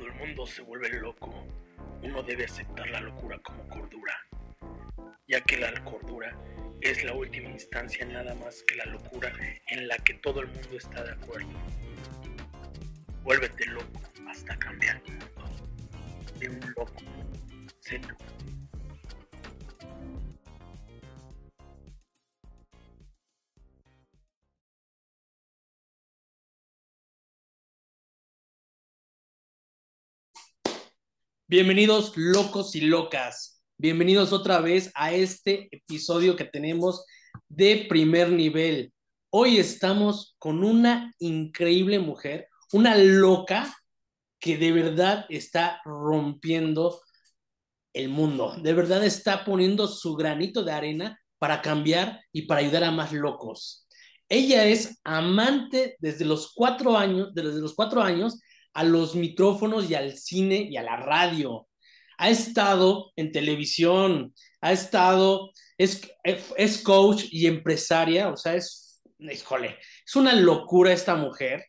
Cuando el mundo se vuelve loco, uno debe aceptar la locura como cordura, ya que la cordura es la última instancia nada más que la locura en la que todo el mundo está de acuerdo. Vuélvete loco hasta cambiar de un loco. Sé Bienvenidos locos y locas. Bienvenidos otra vez a este episodio que tenemos de primer nivel. Hoy estamos con una increíble mujer, una loca que de verdad está rompiendo el mundo. De verdad está poniendo su granito de arena para cambiar y para ayudar a más locos. Ella es amante desde los cuatro años, desde los cuatro años a los micrófonos y al cine y a la radio. Ha estado en televisión, ha estado, es, es coach y empresaria, o sea, es, híjole, es una locura esta mujer.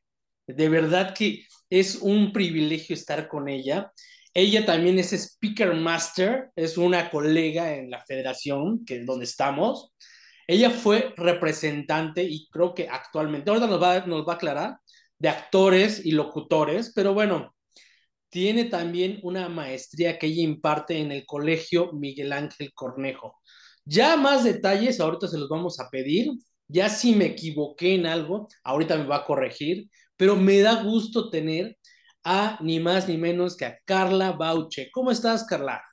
De verdad que es un privilegio estar con ella. Ella también es Speaker Master, es una colega en la federación, que es donde estamos. Ella fue representante y creo que actualmente, ahora nos va, nos va a aclarar, de actores y locutores, pero bueno, tiene también una maestría que ella imparte en el Colegio Miguel Ángel Cornejo. Ya más detalles, ahorita se los vamos a pedir. Ya si me equivoqué en algo, ahorita me va a corregir, pero me da gusto tener a ni más ni menos que a Carla Bauche. ¿Cómo estás, Carla?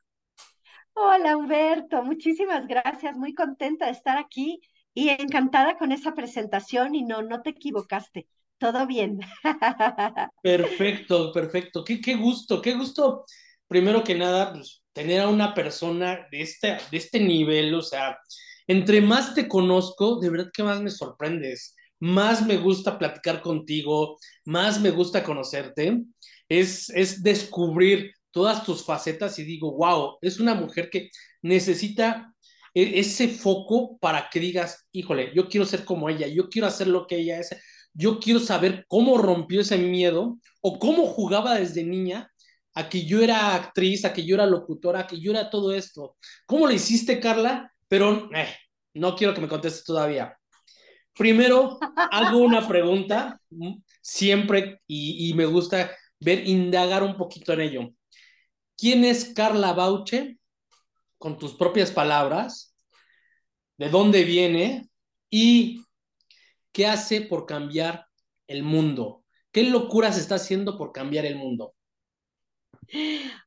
Hola, Humberto. Muchísimas gracias. Muy contenta de estar aquí y encantada con esa presentación y no, no te equivocaste todo bien. Perfecto, perfecto. Qué, qué gusto, qué gusto. Primero que nada, pues, tener a una persona de este, de este nivel, o sea, entre más te conozco, de verdad que más me sorprendes, más me gusta platicar contigo, más me gusta conocerte, es, es descubrir todas tus facetas y digo, wow, es una mujer que necesita e, ese foco para que digas, híjole, yo quiero ser como ella, yo quiero hacer lo que ella es, yo quiero saber cómo rompió ese miedo o cómo jugaba desde niña a que yo era actriz, a que yo era locutora, a que yo era todo esto. ¿Cómo lo hiciste, Carla? Pero eh, no quiero que me contestes todavía. Primero, hago una pregunta siempre y, y me gusta ver, indagar un poquito en ello. ¿Quién es Carla Bauche? Con tus propias palabras. ¿De dónde viene? Y ¿Qué hace por cambiar el mundo? ¿Qué locuras está haciendo por cambiar el mundo?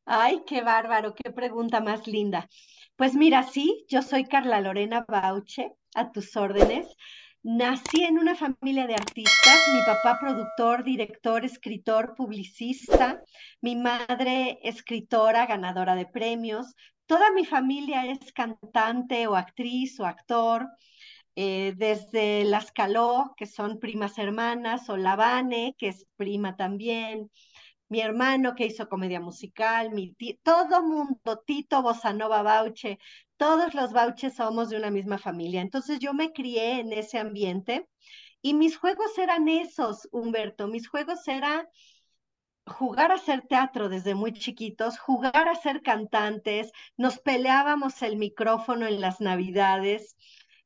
Ay, qué bárbaro, qué pregunta más linda. Pues mira, sí, yo soy Carla Lorena Bauche, a tus órdenes. Nací en una familia de artistas, mi papá productor, director, escritor, publicista, mi madre escritora, ganadora de premios, toda mi familia es cantante o actriz o actor. Eh, desde Las Caló, que son primas hermanas, o Lavane, que es prima también, mi hermano que hizo comedia musical, mi todo mundo, Tito Bosanova Bauche, todos los Bauches somos de una misma familia. Entonces yo me crié en ese ambiente y mis juegos eran esos, Humberto, mis juegos eran jugar a hacer teatro desde muy chiquitos, jugar a ser cantantes, nos peleábamos el micrófono en las navidades,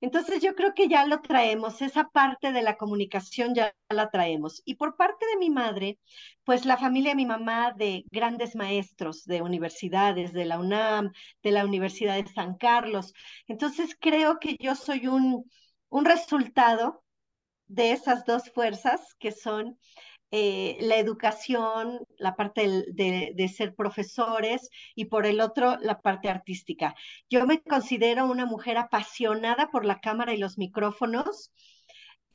entonces yo creo que ya lo traemos, esa parte de la comunicación ya la traemos. Y por parte de mi madre, pues la familia de mi mamá de grandes maestros de universidades, de la UNAM, de la Universidad de San Carlos. Entonces creo que yo soy un, un resultado de esas dos fuerzas que son eh, la educación, la parte de, ser profesores y por el otro la parte artística. Yo me considero una mujer apasionada por la cámara y los micrófonos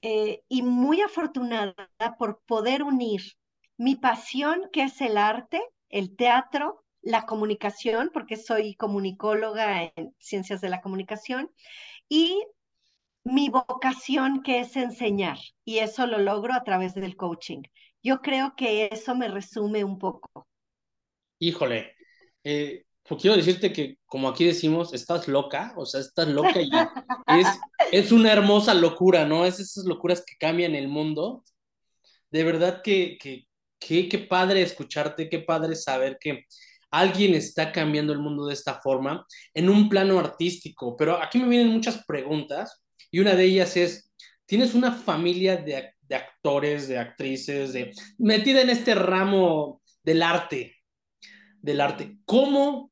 eh, y muy afortunada por poder unir mi pasión, que es el arte, el teatro, la comunicación, porque soy comunicóloga en ciencias de la comunicación, y mi vocación, que es enseñar, y eso lo logro a través del coaching. Yo creo que eso me resume un poco. Híjole, eh, pues quiero decirte que, como aquí decimos, estás loca, o sea, estás loca y es, es una hermosa locura, ¿no? Es esas locuras que cambian el mundo. De verdad que, que qué, qué padre escucharte, qué padre saber que alguien está cambiando el mundo de esta forma en un plano artístico. Pero aquí me vienen muchas preguntas y una de ellas es, ¿tienes una familia de, de actores, de actrices, de, metida en este ramo del arte? Del arte. ¿Cómo,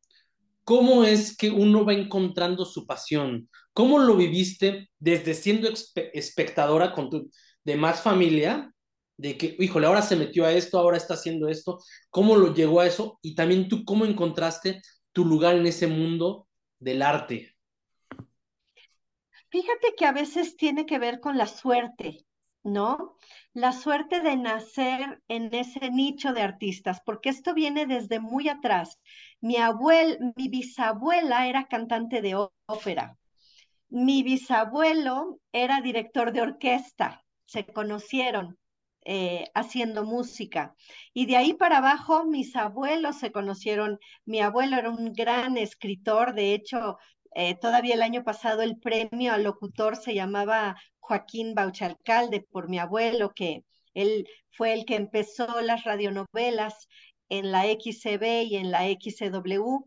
¿Cómo es que uno va encontrando su pasión? ¿Cómo lo viviste desde siendo espectadora con tu demás familia de que, híjole, ahora se metió a esto, ahora está haciendo esto, cómo lo llegó a eso y también tú cómo encontraste tu lugar en ese mundo del arte. Fíjate que a veces tiene que ver con la suerte, ¿no? La suerte de nacer en ese nicho de artistas, porque esto viene desde muy atrás. Mi abuel, mi bisabuela era cantante de ópera. Mi bisabuelo era director de orquesta. Se conocieron. Eh, haciendo música. Y de ahí para abajo mis abuelos se conocieron. Mi abuelo era un gran escritor, de hecho, eh, todavía el año pasado el premio al locutor se llamaba Joaquín Bauchalcalde por mi abuelo, que él fue el que empezó las radionovelas en la XCB y en la XCW.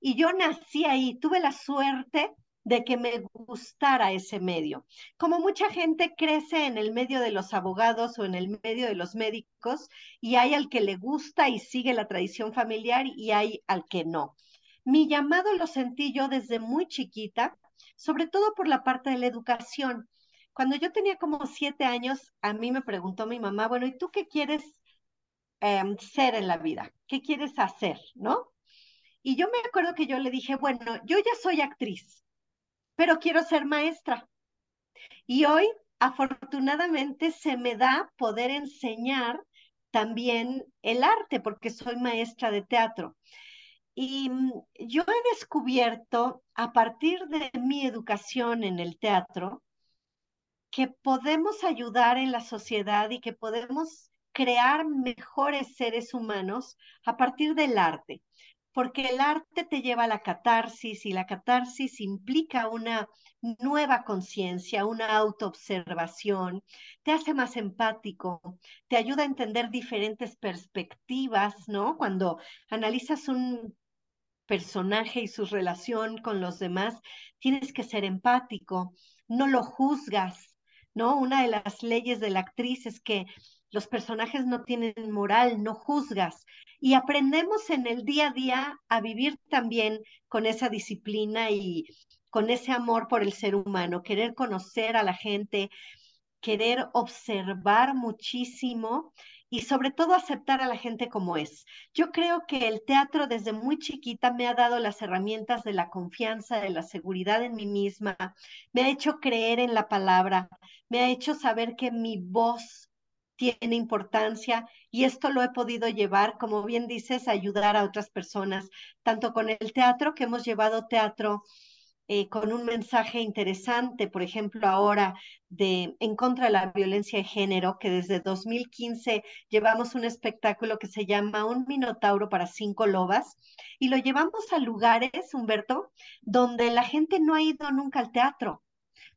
Y yo nací ahí, tuve la suerte de que me gustara ese medio. Como mucha gente crece en el medio de los abogados o en el medio de los médicos y hay al que le gusta y sigue la tradición familiar y hay al que no. Mi llamado lo sentí yo desde muy chiquita, sobre todo por la parte de la educación. Cuando yo tenía como siete años, a mí me preguntó mi mamá, bueno, ¿y tú qué quieres em, ser en la vida? ¿Qué quieres hacer? ¿No? Y yo me acuerdo que yo le dije, bueno, yo ya soy actriz, pero quiero ser maestra. Y hoy, afortunadamente, se me da poder enseñar también el arte, porque soy maestra de teatro. Y mm, yo he descubierto, a partir de mi educación en el teatro, que podemos ayudar en la sociedad y que podemos crear mejores seres humanos a partir del arte porque el arte te lleva a la catarsis y la catarsis implica una nueva conciencia, una autoobservación, te hace más empático, te ayuda a entender diferentes perspectivas, ¿no? Cuando analizas un personaje y su relación con los demás, tienes que ser empático, no lo juzgas, ¿no? Una de las leyes de la actriz es que los personajes no tienen moral, no juzgas. Y aprendemos en el día a día a vivir también con esa disciplina y con ese amor por el ser humano, querer conocer a la gente, querer observar muchísimo y sobre todo aceptar a la gente como es. Yo creo que el teatro desde muy chiquita me ha dado las herramientas de la confianza, de la seguridad en mí misma, me ha hecho creer en la palabra, me ha hecho saber que mi voz tiene importancia y esto lo he podido llevar, como bien dices, a ayudar a otras personas, tanto con el teatro, que hemos llevado teatro eh, con un mensaje interesante, por ejemplo, ahora de en contra de la violencia de género, que desde 2015 llevamos un espectáculo que se llama Un Minotauro para cinco lobas y lo llevamos a lugares, Humberto, donde la gente no ha ido nunca al teatro.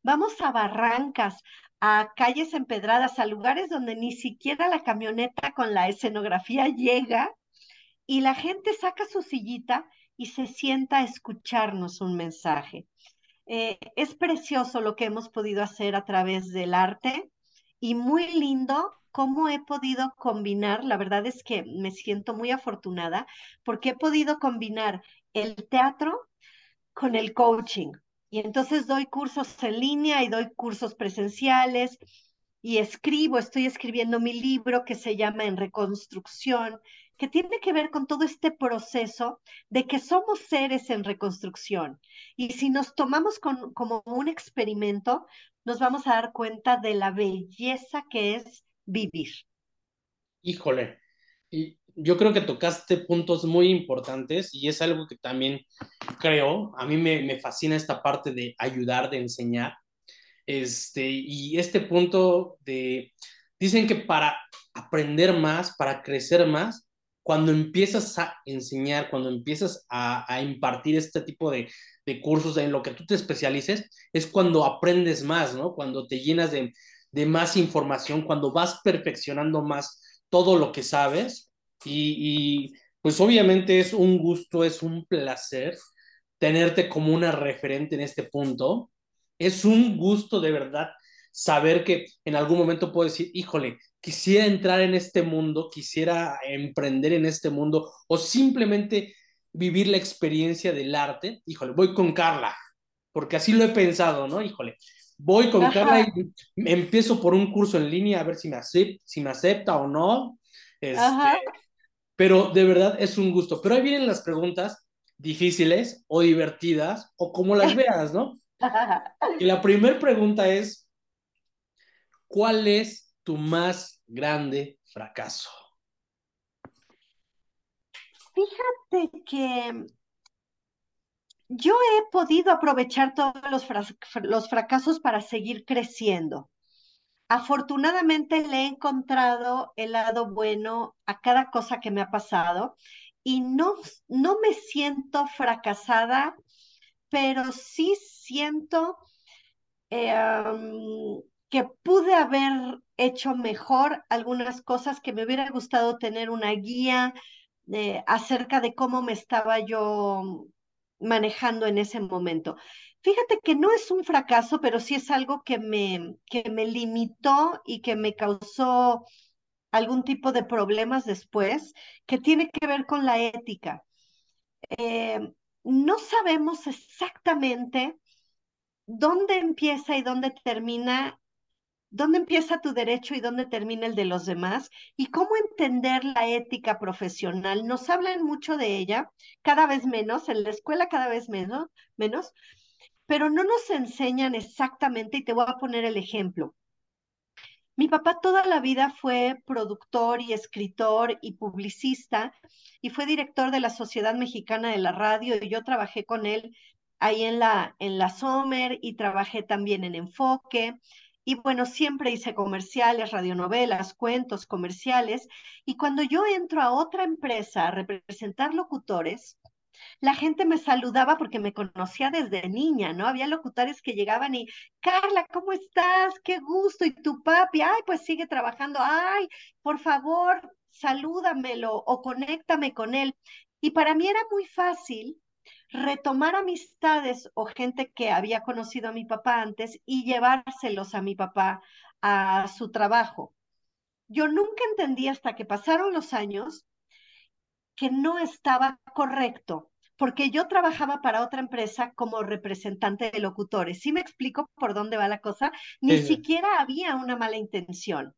Vamos a barrancas, a calles empedradas, a lugares donde ni siquiera la camioneta con la escenografía llega y la gente saca su sillita y se sienta a escucharnos un mensaje. Eh, es precioso lo que hemos podido hacer a través del arte y muy lindo cómo he podido combinar, la verdad es que me siento muy afortunada porque he podido combinar el teatro con el coaching, y entonces doy cursos en línea y doy cursos presenciales y escribo, estoy escribiendo mi libro que se llama En Reconstrucción, que tiene que ver con todo este proceso de que somos seres en reconstrucción. Y si nos tomamos como un experimento, nos vamos a dar cuenta de la belleza que es vivir. Híjole, y yo creo que tocaste puntos muy importantes y es algo que también creo, a mí me, fascina esta parte de ayudar, de enseñar. Este, y este punto de, dicen que para aprender más, para crecer más, cuando empiezas a enseñar, cuando empiezas a, impartir este tipo de, cursos en lo que tú te especialices, es cuando aprendes más, ¿no? Cuando te llenas de, de más información, cuando vas perfeccionando más todo lo que sabes y, y pues obviamente es un gusto, es un placer tenerte como una referente en este punto. Es un gusto de verdad saber que en algún momento puedo decir, híjole, quisiera entrar en este mundo, quisiera emprender en este mundo o simplemente vivir la experiencia del arte. Híjole, voy con Carla, porque así lo he pensado, ¿no? Híjole, voy con Carla y empiezo por un curso en línea a ver si me, acepta, si me acepta o no. Este, pero de verdad es un gusto. Pero ahí vienen las preguntas difíciles o divertidas o como las veas, ¿no? Y la primera pregunta es, ¿cuál es tu más grande fracaso? Fíjate que yo he podido aprovechar todos los, los fracasos para seguir creciendo. Afortunadamente le he encontrado el lado bueno a cada cosa que me ha pasado y no, no me siento fracasada, pero sí siento eh, que pude haber hecho mejor algunas cosas que me hubiera gustado tener una guía eh, acerca de cómo me estaba yo manejando en ese momento. Fíjate que no es un fracaso, pero sí es algo que me, que me limitó y que me causó algún tipo de problemas después, que tiene que ver con la ética. Eh, no sabemos exactamente dónde empieza y dónde termina, dónde empieza tu derecho y dónde termina el de los demás, y cómo entender la ética profesional. Nos hablan mucho de ella, cada vez menos, en la escuela cada vez menos, menos pero no nos enseñan exactamente, y te voy a poner el ejemplo. Mi papá toda la vida fue productor y escritor y publicista y fue director de la Sociedad Mexicana de la Radio y yo trabajé con él ahí en la, en la Sommer y trabajé también en Enfoque. Y bueno, siempre hice comerciales, radionovelas, cuentos, comerciales. Y cuando yo entro a otra empresa a representar locutores, la gente me saludaba porque me conocía desde niña, ¿no? Había locutores que llegaban y, Carla, ¿cómo estás? Qué gusto. Y tu papi, ay, pues sigue trabajando, ay, por favor, salúdamelo o conéctame con él. Y para mí era muy fácil retomar amistades o gente que había conocido a mi papá antes y llevárselos a mi papá a su trabajo. Yo nunca entendí hasta que pasaron los años que no estaba correcto, porque yo trabajaba para otra empresa como representante de locutores. ¿Sí me explico por dónde va la cosa? Ni siquiera había una mala intención.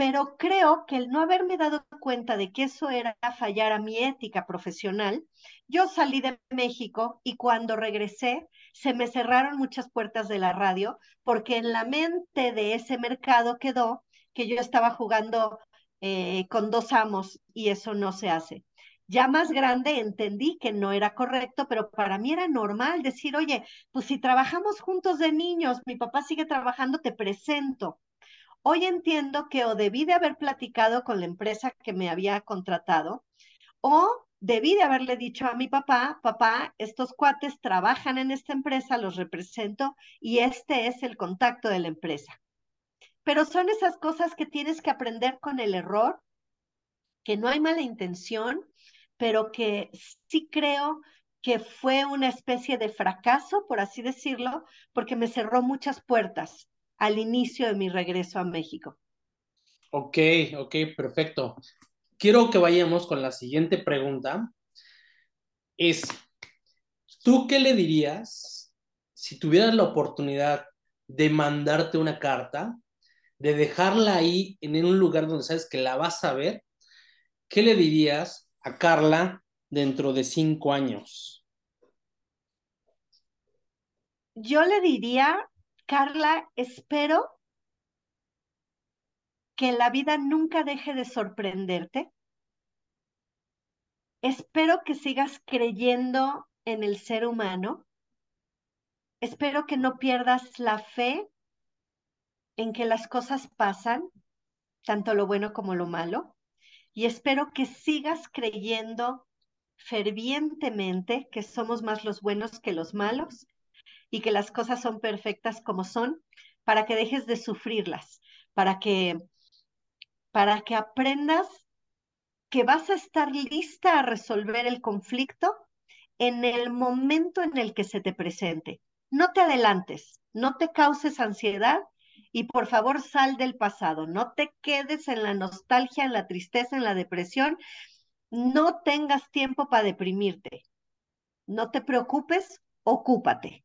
Pero creo que el no haberme dado cuenta de que eso era fallar a mi ética profesional, yo salí de México y cuando regresé se me cerraron muchas puertas de la radio porque en la mente de ese mercado quedó que yo estaba jugando eh, con dos amos y eso no se hace. Ya más grande entendí que no era correcto, pero para mí era normal decir, oye, pues si trabajamos juntos de niños, mi papá sigue trabajando, te presento. Hoy entiendo que o debí de haber platicado con la empresa que me había contratado, o debí de haberle dicho a mi papá, papá, estos cuates trabajan en esta empresa, los represento y este es el contacto de la empresa. Pero son esas cosas que tienes que aprender con el error, que no hay mala intención, pero que sí creo que fue una especie de fracaso, por así decirlo, porque me cerró muchas puertas al inicio de mi regreso a México. Ok, ok, perfecto. Quiero que vayamos con la siguiente pregunta. Es, ¿tú qué le dirías si tuvieras la oportunidad de mandarte una carta, de dejarla ahí en un lugar donde sabes que la vas a ver? ¿Qué le dirías a Carla dentro de cinco años? Yo le diría, Carla, espero que la vida nunca deje de sorprenderte. Espero que sigas creyendo en el ser humano. Espero que no pierdas la fe en que las cosas pasan, tanto lo bueno como lo malo y espero que sigas creyendo fervientemente que somos más los buenos que los malos y que las cosas son perfectas como son, para que dejes de sufrirlas, para que para que aprendas que vas a estar lista a resolver el conflicto en el momento en el que se te presente. No te adelantes, no te causes ansiedad y por favor sal del pasado, no te quedes en la nostalgia, en la tristeza, en la depresión, no tengas tiempo para deprimirte. No te preocupes, ocúpate.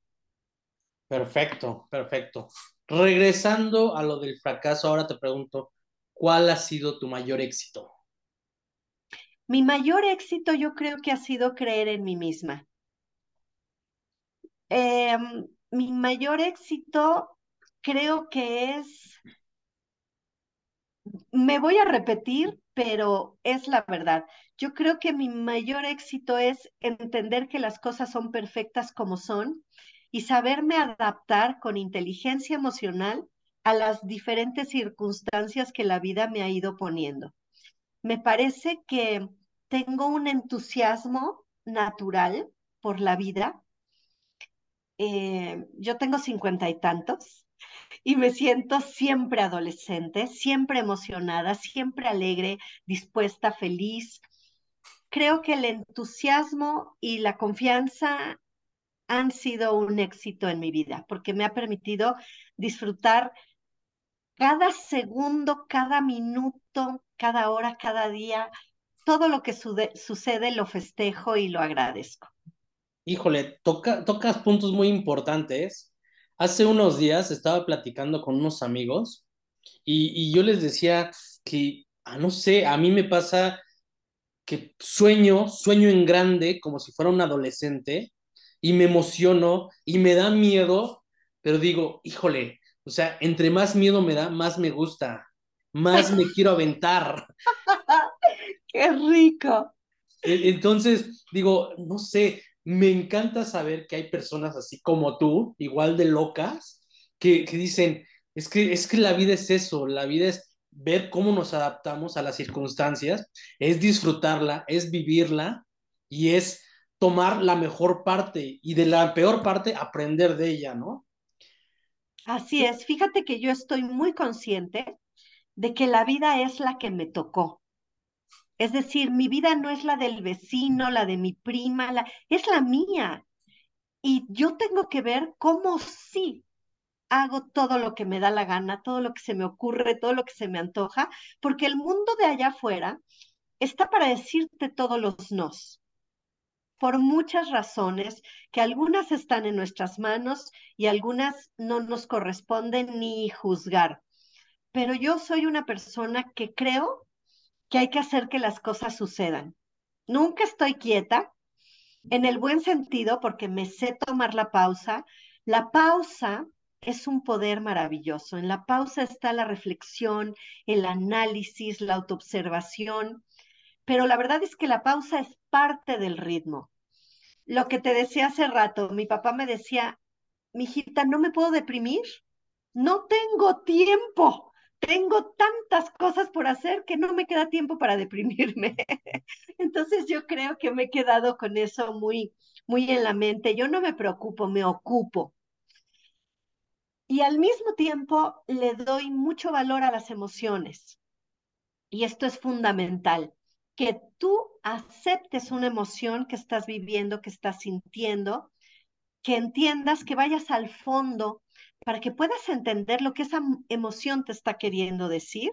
Perfecto, perfecto. Regresando a lo del fracaso, ahora te pregunto, ¿cuál ha sido tu mayor éxito? Mi mayor éxito yo creo que ha sido creer en mí misma. Em, mi mayor éxito creo que es, me voy a repetir, pero es la verdad. Yo creo que mi mayor éxito es entender que las cosas son perfectas como son y saberme adaptar con inteligencia emocional a las diferentes circunstancias que la vida me ha ido poniendo. Me parece que tengo un entusiasmo natural por la vida. Eh, yo tengo cincuenta y tantos y me siento siempre adolescente, siempre emocionada, siempre alegre, dispuesta, feliz. Creo que el entusiasmo y la confianza han sido un éxito en mi vida porque me ha permitido disfrutar cada segundo, cada minuto, cada hora, cada día, todo lo que sucede lo festejo y lo agradezco. Híjole, toca, tocas puntos muy importantes. Hace unos días estaba platicando con unos amigos y, y yo les decía que, ah, no sé, a mí me pasa que sueño, sueño en grande como si fuera un adolescente y me emociono y me da miedo, pero digo, híjole, o sea, entre más miedo me da, más me gusta, más me quiero aventar. ¡Qué rico! E, entonces, digo, no sé, me encanta saber que hay personas así como tú, igual de locas, que, que dicen, es que, es que la vida es eso, la vida es ver cómo nos adaptamos a las circunstancias, es disfrutarla, es vivirla y es tomar la mejor parte y de la peor parte aprender de ella, ¿no? Así es, fíjate que yo estoy muy consciente de que la vida es la que me tocó. Es decir, mi vida no es la del vecino, la de mi prima, la, es la mía. Y yo tengo que ver cómo sí hago todo lo que me da la gana, todo lo que se me ocurre, todo lo que se me antoja, porque el mundo de allá afuera está para decirte todos los nos, por muchas razones, que algunas están en nuestras manos y algunas no nos corresponden ni juzgar. Pero yo soy una persona que creo que hay que hacer que las cosas sucedan. Nunca estoy quieta, en el buen sentido, porque me sé tomar la pausa. La pausa es un poder maravilloso. En la pausa está la reflexión, el análisis, la autoobservación, pero la verdad es que la pausa es parte del ritmo. Lo que te decía hace rato, mi papá me decía, mijita, no me puedo deprimir, no tengo tiempo tengo tantas cosas por hacer que no me queda tiempo para deprimirme. Entonces yo creo que me he quedado con eso muy, muy en la mente. Yo no me preocupo, me ocupo. Y al mismo tiempo le doy mucho valor a las emociones. Y esto es fundamental, que tú aceptes una emoción que estás viviendo, que estás sintiendo, que entiendas, que vayas al fondo para que puedas entender lo que esa emoción te está queriendo decir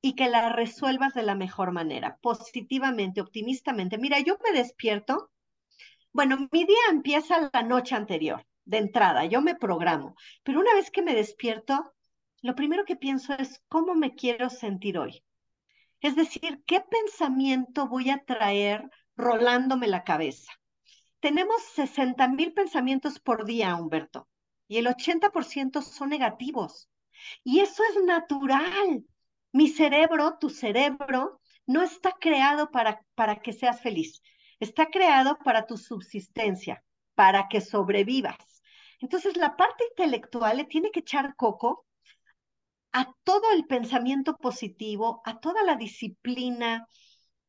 y que la resuelvas de la mejor manera, positivamente, optimistamente. Mira, yo me despierto, bueno, mi día empieza la noche anterior, de entrada, yo me programo, pero una vez que me despierto, lo primero que pienso es cómo me quiero sentir hoy. Es decir, ¿qué pensamiento voy a traer rolándome la cabeza? Tenemos 60 mil pensamientos por día, Humberto y el 80% son negativos. Y eso es natural. Mi cerebro, tu cerebro, no está creado para, para que seas feliz. Está creado para tu subsistencia, para que sobrevivas. Entonces, la parte intelectual le tiene que echar coco a todo el pensamiento positivo, a toda la disciplina,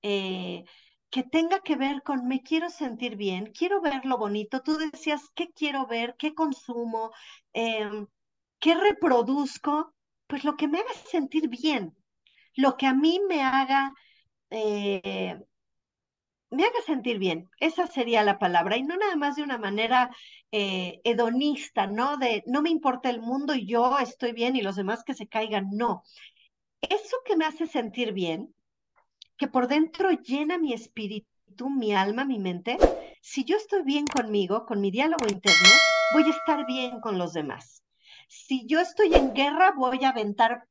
eh, que tenga que ver con me quiero sentir bien, quiero ver lo bonito. Tú decías, ¿qué quiero ver? ¿Qué consumo? Em, ¿Qué reproduzco? Pues lo que me haga sentir bien, lo que a mí me haga, eh, me haga sentir bien. Esa sería la palabra. Y no nada más de una manera eh, hedonista, ¿no? De no me importa el mundo y yo estoy bien y los demás que se caigan. No. Eso que me hace sentir bien, que por dentro llena mi espíritu, mi alma, mi mente, si yo estoy bien conmigo, con mi diálogo interno, voy a estar bien con los demás. Si yo estoy en guerra, voy a aventar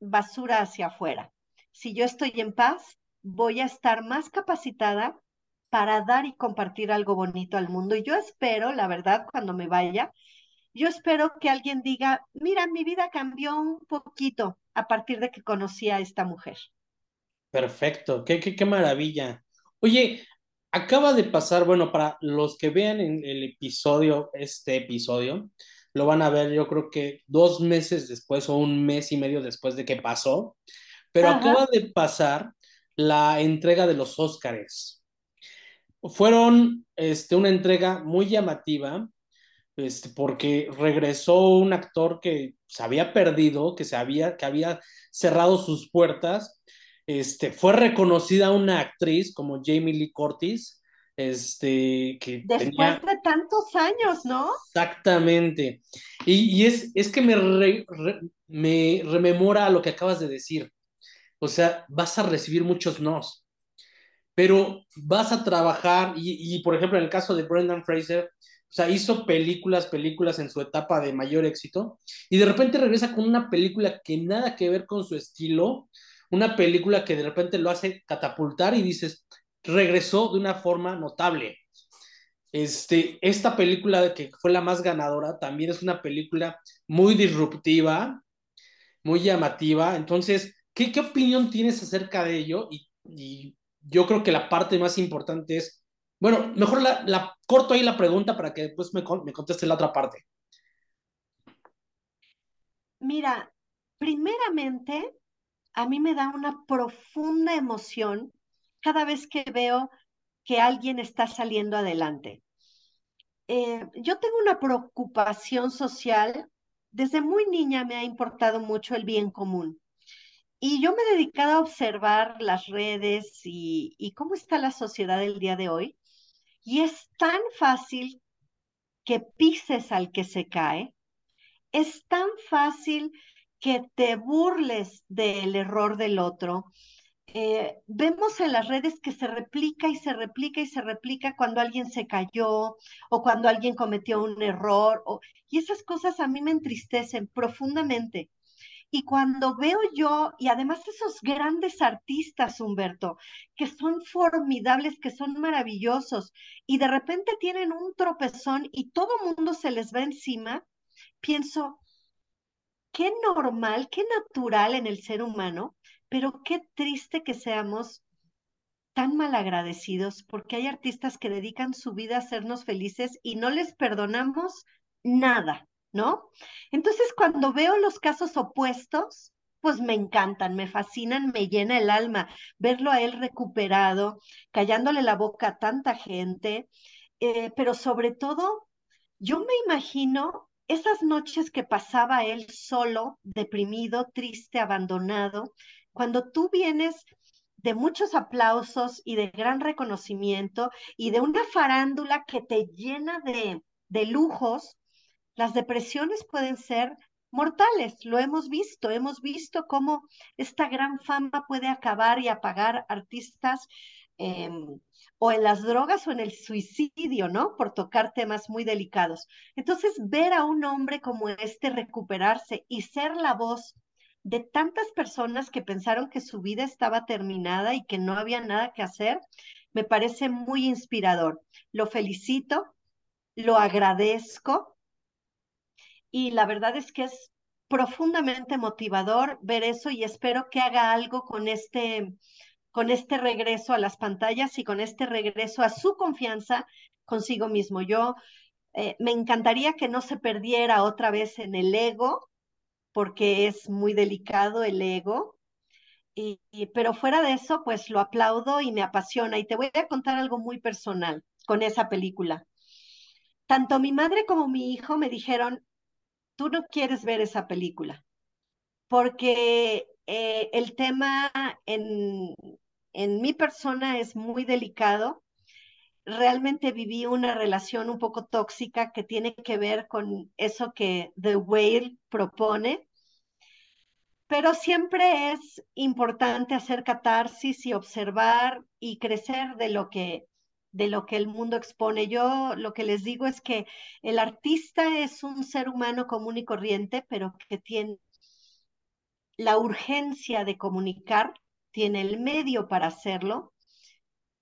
basura hacia afuera. Si yo estoy en paz, voy a estar más capacitada para dar y compartir algo bonito al mundo. Y yo espero, la verdad, cuando me vaya, yo espero que alguien diga, mira, mi vida cambió un poquito a partir de que conocí a esta mujer. Perfecto, qué, qué, qué maravilla. Oye, acaba de pasar, bueno, para los que vean en el episodio, este episodio, lo van a ver yo creo que dos meses después o un mes y medio después de que pasó, pero acaba de pasar la entrega de los Óscares. Fueron este, una entrega muy llamativa, este, porque regresó un actor que se había perdido, que, se había, que había cerrado sus puertas. Este, fue reconocida una actriz como Jamie Lee Curtis, este, que Después de tantos años, ¿no? Exactamente. Y, es, es que me, me rememora lo que acabas de decir. O sea, vas a recibir muchos nos, pero vas a trabajar, y, y por ejemplo, en el caso de Brendan Fraser, o sea, hizo películas, películas en su etapa de mayor éxito, y de repente regresa con una película que nada que ver con su estilo, una película que de repente lo hace catapultar y dices, regresó de una forma notable. Este, esta película que fue la más ganadora también es una película muy disruptiva, muy llamativa. Entonces, ¿Qué, opinión tienes acerca de ello? Y, yo creo que la parte más importante es, bueno, mejor la, la corto ahí la pregunta para que después me, me conteste la otra parte. Mira, primeramente, a mí me da una profunda emoción cada vez que veo que alguien está saliendo adelante. Eh, yo tengo una preocupación social. Desde muy niña me ha importado mucho el bien común. Y yo me he dedicado a observar las redes y, cómo está la sociedad el día de hoy. Y es tan fácil que pises al que se cae. Es tan fácil que te burles del error del otro. Eh, vemos en las redes que se replica y se replica y se replica cuando alguien se cayó o cuando alguien cometió un error. Y esas cosas a mí me entristecen profundamente. Y cuando veo yo, y además esos grandes artistas, Humberto, que son formidables, que son maravillosos, y de repente tienen un tropezón y todo mundo se les va encima, pienso, qué normal, qué natural en el ser humano, pero qué triste que seamos tan malagradecidos porque hay artistas que dedican su vida a hacernos felices y no les perdonamos nada. ¿No? Entonces, cuando veo los casos opuestos, pues me encantan, me fascinan, me llena el alma verlo a él recuperado, callándole la boca a tanta gente, eh, pero sobre todo, yo me imagino esas noches que pasaba él solo, deprimido, triste, abandonado, cuando tú vienes de muchos aplausos y de gran reconocimiento y de una farándula que te llena de, de lujos, las depresiones pueden ser mortales, lo hemos visto, hemos visto cómo esta gran fama puede acabar y apagar artistas em, o en las drogas o en el suicidio, ¿no? Por tocar temas muy delicados. Entonces, ver a un hombre como este recuperarse y ser la voz de tantas personas que pensaron que su vida estaba terminada y que no había nada que hacer, me parece muy inspirador. Lo felicito, lo agradezco y la verdad es que es profundamente motivador ver eso y espero que haga algo con este, con este regreso a las pantallas y con este regreso a su confianza consigo mismo. Yo eh, me encantaría que no se perdiera otra vez en el ego, porque es muy delicado el ego. Y, pero fuera de eso, pues lo aplaudo y me apasiona. Y te voy a contar algo muy personal con esa película. Tanto mi madre como mi hijo me dijeron, tú no quieres ver esa película, porque eh, el tema en, en mi persona es muy delicado. Realmente viví una relación un poco tóxica que tiene que ver con eso que The Whale propone, pero siempre es importante hacer catarsis y observar y crecer de lo que de lo que el mundo expone. Yo lo que les digo es que el artista es un ser humano común y corriente, pero que tiene la urgencia de comunicar, tiene el medio para hacerlo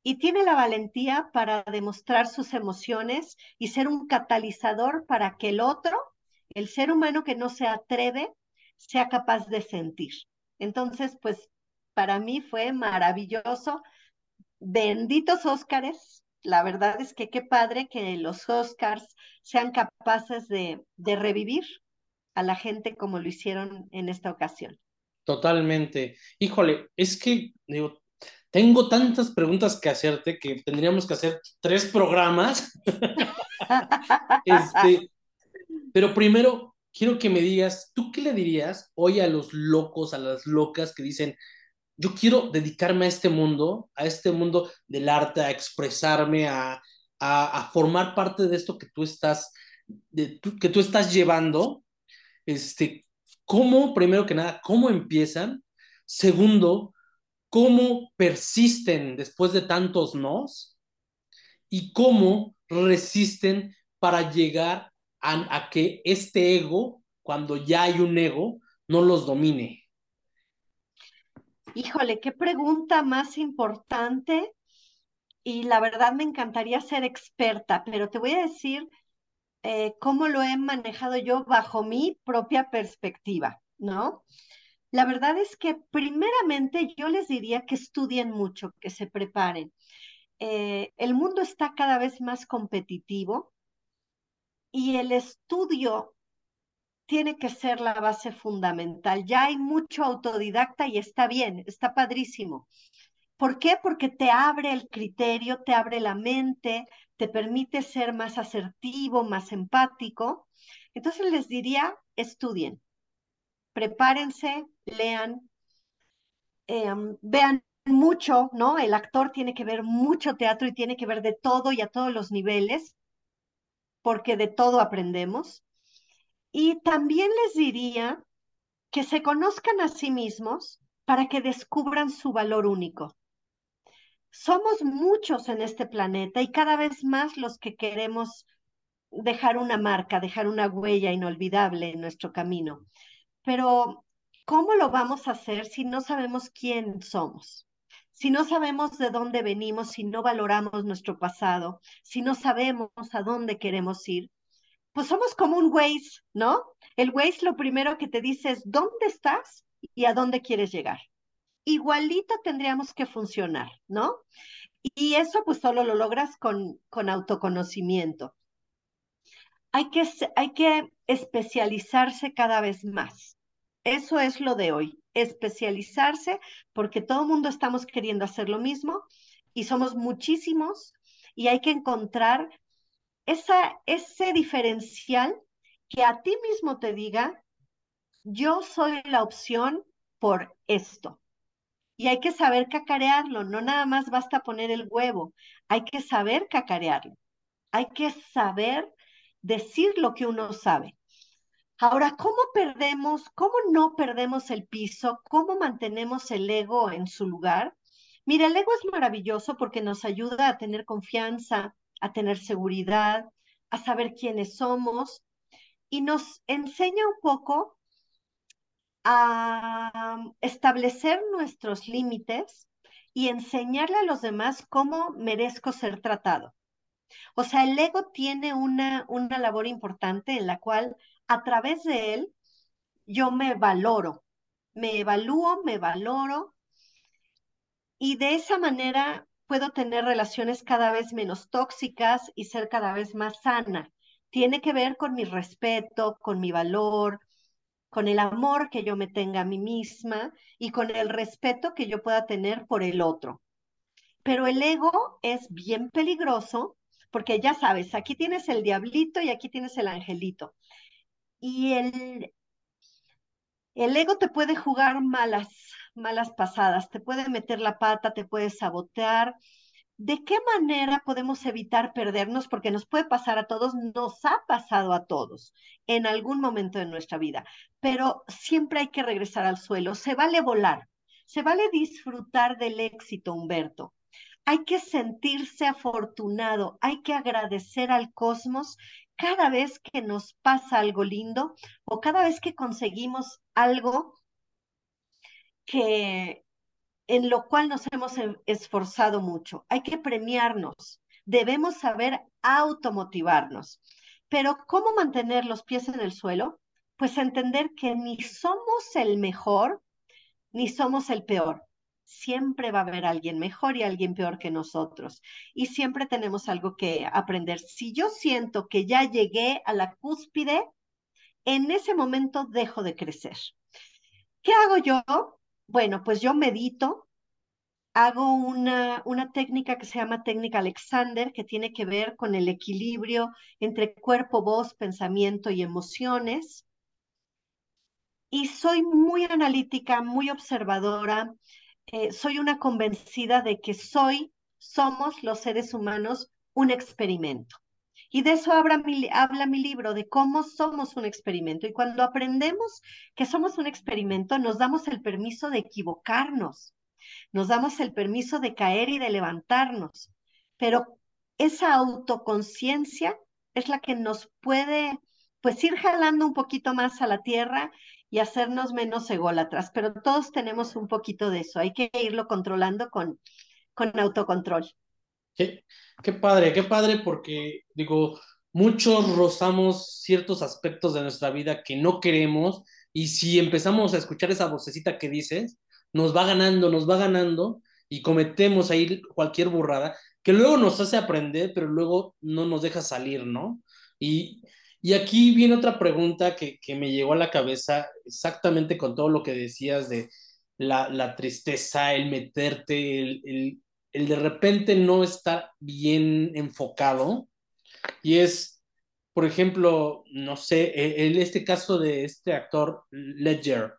y tiene la valentía para demostrar sus emociones y ser un catalizador para que el otro, el ser humano que no se atreve, sea capaz de sentir. Entonces, pues para mí fue maravilloso. Benditos Óscares. La verdad es que qué padre que los Óscars sean capaces de, de revivir a la gente como lo hicieron en esta ocasión. Totalmente. Híjole, es que digo, tengo tantas preguntas que hacerte que tendríamos que hacer tres programas. este, pero primero, quiero que me digas, ¿tú qué le dirías hoy a los locos, a las locas que dicen, yo quiero dedicarme a este mundo, a este mundo del arte, a expresarme, a, a, formar parte de esto que tú estás, que tú estás llevando? Este, ¿Cómo, primero que nada, cómo empiezan? Segundo, ¿cómo persisten después de tantos nos? ¿Y cómo resisten para llegar a, que este ego, cuando ya hay un ego, no los domine? Híjole, qué pregunta más importante. Y la verdad me encantaría ser experta, pero te voy a decir eh, cómo lo he manejado yo bajo mi propia perspectiva, ¿no? La verdad es que primeramente yo les diría que estudien mucho, que se preparen. Eh, el mundo está cada vez más competitivo y el estudio tiene que ser la base fundamental. Ya hay mucho autodidacta y está bien, está padrísimo. ¿Por qué? Porque te abre el criterio, te abre la mente, te permite ser más asertivo, más empático. Entonces les diría, estudien, prepárense, lean, em, vean mucho, ¿no? El actor tiene que ver mucho teatro y tiene que ver de todo y a todos los niveles porque de todo aprendemos. Y también les diría que se conozcan a sí mismos para que descubran su valor único. Somos muchos en este planeta y cada vez más los que queremos dejar una marca, dejar una huella inolvidable en nuestro camino. Pero, ¿cómo lo vamos a hacer si no sabemos quién somos? si no sabemos de dónde venimos, si no valoramos nuestro pasado, si no sabemos a dónde queremos ir, pues somos como un Waze, ¿no? El Waze lo primero que te dice es dónde estás y a dónde quieres llegar. Igualito tendríamos que funcionar, ¿no? Y eso pues solo lo logras con, con autoconocimiento. Hay que, hay que especializarse cada vez más. Eso es lo de hoy especializarse porque todo el mundo estamos queriendo hacer lo mismo y somos muchísimos y hay que encontrar ese diferencial que a ti mismo te diga, yo soy la opción por esto. Y hay que saber cacarearlo, no nada más basta poner el huevo, hay que saber cacarearlo, hay que saber decir lo que uno sabe. Ahora, ¿cómo perdemos, cómo no perdemos el piso? ¿Cómo mantenemos el ego en su lugar? Mira, el ego es maravilloso porque nos ayuda a tener confianza, a tener seguridad, a saber quiénes somos y nos enseña un poco a establecer nuestros límites y enseñarle a los demás cómo merezco ser tratado. O sea, el ego tiene una, una labor importante en la cual a través de él yo me valoro, me evalúo, me valoro y de esa manera puedo tener relaciones cada vez menos tóxicas y ser cada vez más sana. Tiene que ver con mi respeto, con mi valor, con el amor que yo me tenga a mí misma y con el respeto que yo pueda tener por el otro. Pero el ego es bien peligroso porque ya sabes, aquí tienes el diablito y aquí tienes el angelito. Y el, El ego te puede jugar malas, malas pasadas, te puede meter la pata, te puede sabotear. ¿De qué manera podemos evitar perdernos? Porque nos puede pasar a todos, nos ha pasado a todos en algún momento de nuestra vida, pero siempre hay que regresar al suelo. Se vale volar, se vale disfrutar del éxito, Humberto. Hay que sentirse afortunado, hay que agradecer al cosmos cada vez que nos pasa algo lindo o cada vez que conseguimos algo que en lo cual nos hemos esforzado mucho. Hay que premiarnos, debemos saber automotivarnos. Pero ¿cómo mantener los pies en el suelo? Pues entender que ni somos el mejor ni somos el peor siempre va a haber alguien mejor y alguien peor que nosotros. Y siempre tenemos algo que aprender. Si yo siento que ya llegué a la cúspide, en ese momento dejo de crecer. ¿Qué hago yo? Bueno, pues yo medito, hago una, una técnica que se llama técnica Alexander, que tiene que ver con el equilibrio entre cuerpo, voz, pensamiento y emociones. Y soy muy analítica, muy observadora, eh, soy una convencida de que soy, somos los seres humanos un experimento. Y de eso habla mi, libro, de cómo somos un experimento. Y cuando aprendemos que somos un experimento, nos damos el permiso de equivocarnos, nos damos el permiso de caer y de levantarnos. Pero esa autoconciencia es la que nos puede, pues, ir jalando un poquito más a la tierra y hacernos menos ególatras, pero todos tenemos un poquito de eso, hay que irlo controlando con, con autocontrol. Qué, qué padre, qué padre, porque digo, muchos rozamos ciertos aspectos de nuestra vida que no queremos y si empezamos a escuchar esa vocecita que dices, nos va ganando, nos va ganando y cometemos ahí cualquier burrada que luego nos hace aprender, pero luego no nos deja salir, ¿no? Y, y aquí viene otra pregunta que, me llegó a la cabeza exactamente con todo lo que decías de la, tristeza, el meterte, el, de repente no estar bien enfocado. Y es, por ejemplo, no sé, en este caso de este actor Ledger,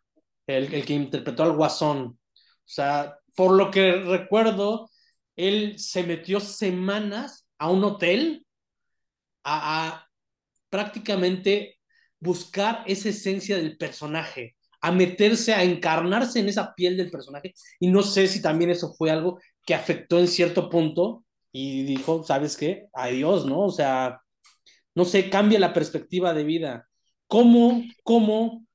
el, el que interpretó al Guasón. O sea, por lo que recuerdo, él se metió semanas a un hotel a, prácticamente buscar esa esencia del personaje, a meterse, a encarnarse en esa piel del personaje. Y no sé si también eso fue algo que afectó en cierto punto y dijo, ¿sabes qué? Adiós, ¿no? O sea, no sé, cambia la perspectiva de vida. ¿Cómo, cómo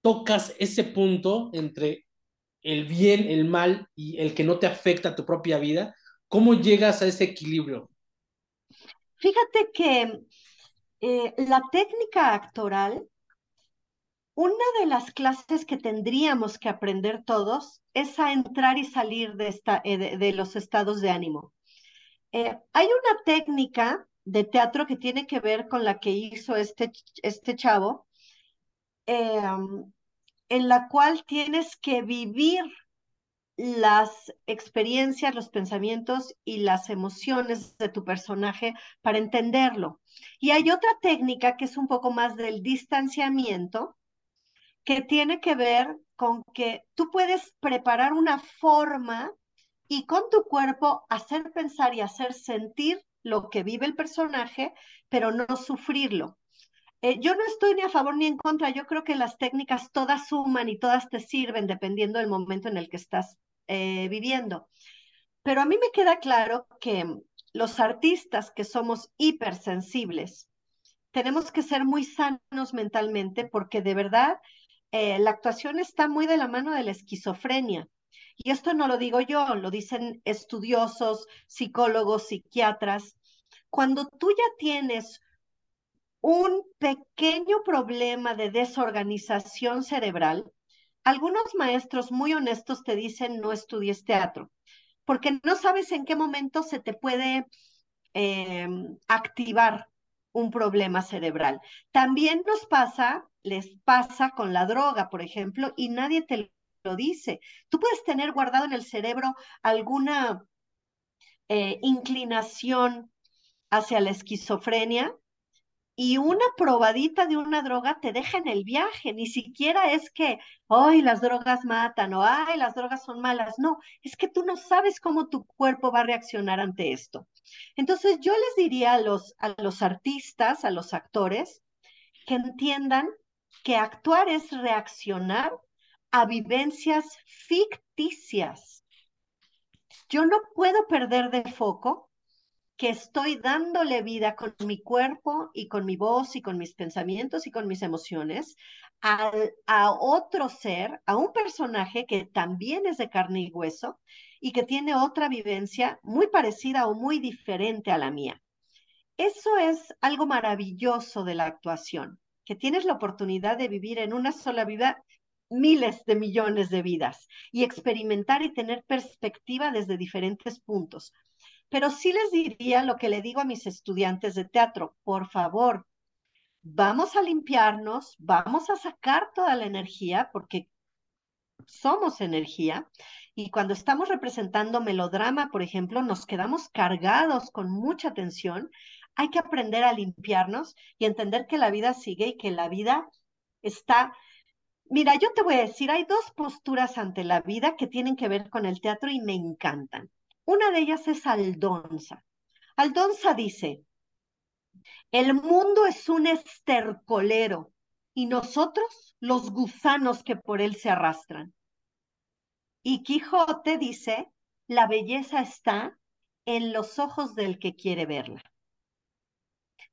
tocas ese punto entre el bien, el mal y el que no te afecta a tu propia vida? ¿Cómo llegas a ese equilibrio? Fíjate que eh, la técnica actoral, una de las clases que tendríamos que aprender todos es a entrar y salir de, eh, los estados de ánimo. Eh, hay una técnica de teatro que tiene que ver con la que hizo este, este chavo, en la cual tienes que vivir las experiencias, los pensamientos y las emociones de tu personaje para entenderlo. Y hay otra técnica que es un poco más del distanciamiento, que tiene que ver con que tú puedes preparar una forma y con tu cuerpo hacer pensar y hacer sentir lo que vive el personaje, pero no sufrirlo. Eh, yo no estoy ni a favor ni en contra, yo creo que las técnicas todas suman y todas te sirven dependiendo del momento en el que estás eh, viviendo. Pero a mí me queda claro que los artistas que somos hipersensibles, tenemos que ser muy sanos mentalmente porque de verdad eh, la actuación está muy de la mano de la esquizofrenia. Y esto no lo digo yo, lo dicen estudiosos, psicólogos, psiquiatras. Cuando tú ya tienes un pequeño problema de desorganización cerebral, algunos maestros muy honestos te dicen no estudies teatro, porque no sabes en qué momento se te puede em, activar un problema cerebral. También nos pasa, les pasa con la droga, por ejemplo, y nadie te lo dice. Tú puedes tener guardado en el cerebro alguna eh, inclinación hacia la esquizofrenia y una probadita de una droga te deja en el viaje. Ni siquiera es que, ay, las drogas matan o ay, las drogas son malas. No, es que tú no sabes cómo tu cuerpo va a reaccionar ante esto. Entonces yo les diría a los, a los artistas, a los actores, que entiendan que actuar es reaccionar a vivencias ficticias. Yo no puedo perder de foco que estoy dándole vida con mi cuerpo y con mi voz y con mis pensamientos y con mis emociones a, otro ser, a un personaje que también es de carne y hueso y que tiene otra vivencia muy parecida o muy diferente a la mía. Eso es algo maravilloso de la actuación, que tienes la oportunidad de vivir en una sola vida miles de millones de vidas y experimentar y tener perspectiva desde diferentes puntos. Pero sí les diría lo que le digo a mis estudiantes de teatro, por favor, vamos a limpiarnos, vamos a sacar toda la energía, porque somos energía, y cuando estamos representando melodrama, por ejemplo, nos quedamos cargados con mucha tensión. Hay que aprender a limpiarnos y entender que la vida sigue y que la vida está Mira, yo te voy a decir, hay dos posturas ante la vida que tienen que ver con el teatro y me encantan. Una de ellas es Aldonza. Aldonza dice, el mundo es un estercolero y nosotros los gusanos que por él se arrastran. Y Quijote dice, la belleza está en los ojos del que quiere verla.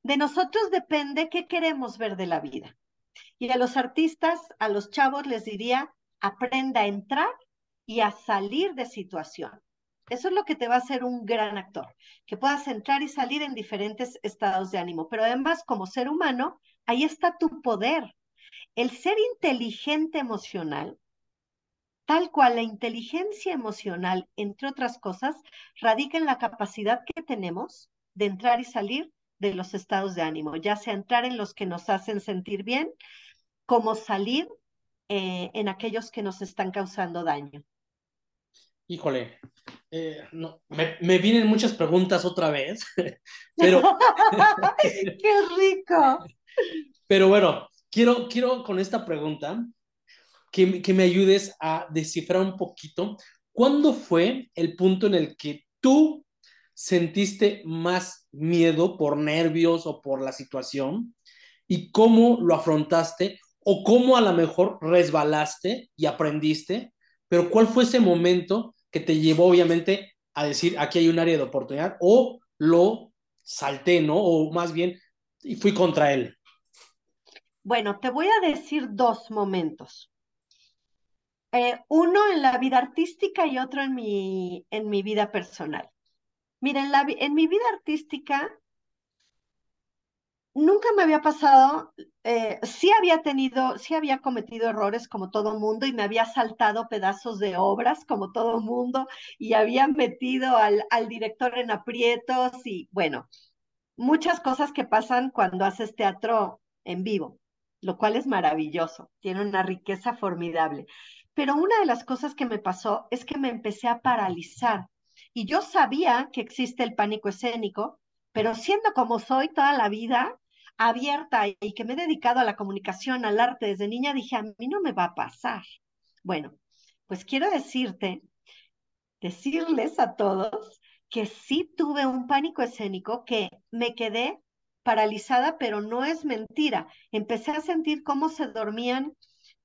De nosotros depende qué queremos ver de la vida. Y a los artistas, a los chavos les diría, aprenda a entrar y a salir de situación. Eso es lo que te va a hacer un gran actor, que puedas entrar y salir en diferentes estados de ánimo. Pero además, como ser humano, ahí está tu poder. El ser inteligente emocional, tal cual la inteligencia emocional, entre otras cosas, radica en la capacidad que tenemos de entrar y salir de los estados de ánimo, ya sea entrar en los que nos hacen sentir bien, como salir eh, en aquellos que nos están causando daño. Híjole, eh, no, me, vienen muchas preguntas otra vez, pero... ¡Qué rico! Pero bueno, quiero, quiero con esta pregunta que, que me ayudes a descifrar un poquito. ¿Cuándo fue el punto en el que tú sentiste más miedo por nervios o por la situación y cómo lo afrontaste o cómo a lo mejor resbalaste y aprendiste, pero cuál fue ese momento que te llevó obviamente a decir aquí hay un área de oportunidad o lo salté, ¿no? O más bien fui contra él. Bueno, te voy a decir dos momentos. Eh, uno en la vida artística y otro en mi, en mi vida personal. Miren, en mi vida artística nunca me había pasado, eh, sí había tenido, sí había cometido errores como todo mundo y me había saltado pedazos de obras como todo mundo y había metido al, al director en aprietos y bueno, muchas cosas que pasan cuando haces teatro en vivo, lo cual es maravilloso, tiene una riqueza formidable. Pero una de las cosas que me pasó es que me empecé a paralizar y yo sabía que existe el pánico escénico, pero siendo como soy toda la vida abierta y que me he dedicado a la comunicación, al arte desde niña, dije, a mí no me va a pasar. Bueno, pues quiero decirte, decirles a todos que sí tuve un pánico escénico, que me quedé paralizada, pero no es mentira. Empecé a sentir cómo se dormían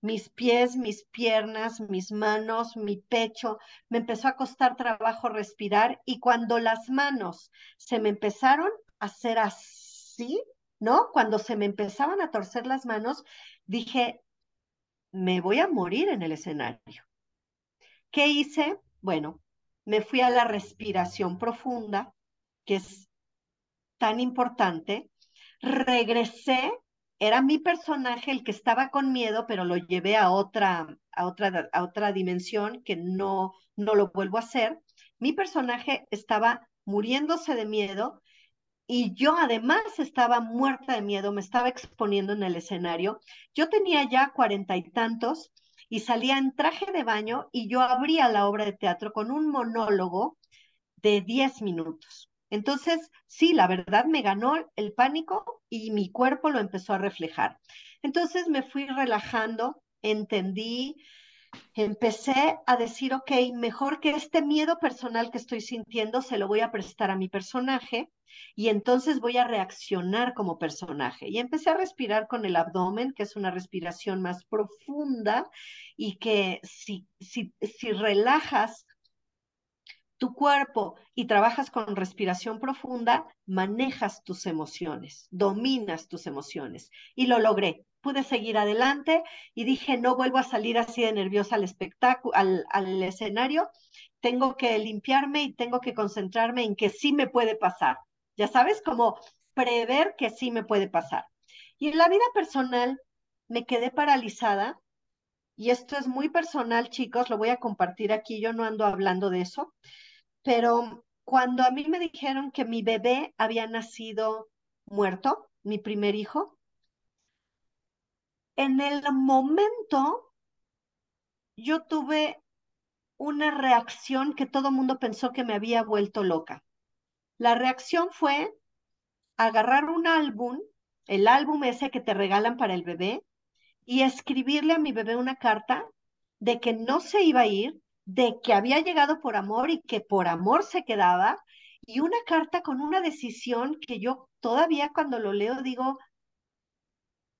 mis pies, mis piernas, mis manos, mi pecho, me empezó a costar trabajo respirar y cuando las manos se me empezaron a hacer así, ¿no? Cuando se me empezaban a torcer las manos, dije, me voy a morir en el escenario. ¿Qué hice? Bueno, me fui a la respiración profunda, que es tan importante, regresé era mi personaje el que estaba con miedo, pero lo llevé a otra, a otra, a otra dimensión que no, no lo vuelvo a hacer. Mi personaje estaba muriéndose de miedo y yo además estaba muerta de miedo, me estaba exponiendo en el escenario. Yo tenía ya cuarenta y tantos y salía en traje de baño y yo abría la obra de teatro con un monólogo de diez minutos. Entonces, sí, la verdad me ganó el pánico y mi cuerpo lo empezó a reflejar. Entonces me fui relajando, entendí, empecé a decir, ok, mejor que este miedo personal que estoy sintiendo se lo voy a prestar a mi personaje y entonces voy a reaccionar como personaje. Y empecé a respirar con el abdomen, que es una respiración más profunda y que si, si, si relajas tu cuerpo y trabajas con respiración profunda, manejas tus emociones, dominas tus emociones. Y lo logré. Pude seguir adelante y dije, no vuelvo a salir así de nerviosa al espectáculo, al, al escenario. Tengo que limpiarme y tengo que concentrarme en que sí me puede pasar. Ya sabes, como prever que sí me puede pasar. Y en la vida personal me quedé paralizada y esto es muy personal, chicos, lo voy a compartir aquí, yo no ando hablando de eso, pero cuando a mí me dijeron que mi bebé había nacido muerto, mi primer hijo, en el momento yo tuve una reacción que todo el mundo pensó que me había vuelto loca. La reacción fue agarrar un álbum, el álbum ese que te regalan para el bebé, y escribirle a mi bebé una carta de que no se iba a ir, de que había llegado por amor y que por amor se quedaba, y una carta con una decisión que yo todavía cuando lo leo digo,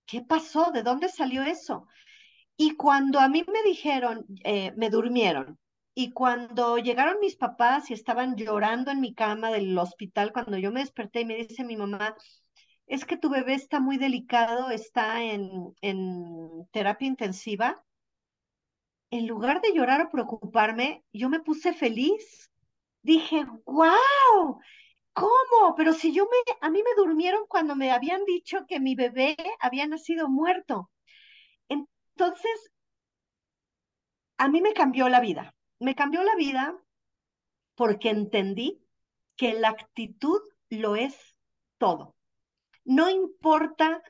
¿qué pasó? ¿De dónde salió eso? Y cuando a mí me dijeron, eh, me durmieron, y cuando llegaron mis papás y estaban llorando en mi cama del hospital, cuando yo me desperté y me dice mi mamá, es que tu bebé está muy delicado, está en, en terapia intensiva, en lugar de llorar o preocuparme, yo me puse feliz. Dije, wow, ¿cómo? Pero si yo me, a mí me durmieron cuando me habían dicho que mi bebé había nacido muerto. Entonces, a mí me cambió la vida. Me cambió la vida porque entendí que la actitud lo es todo. No importa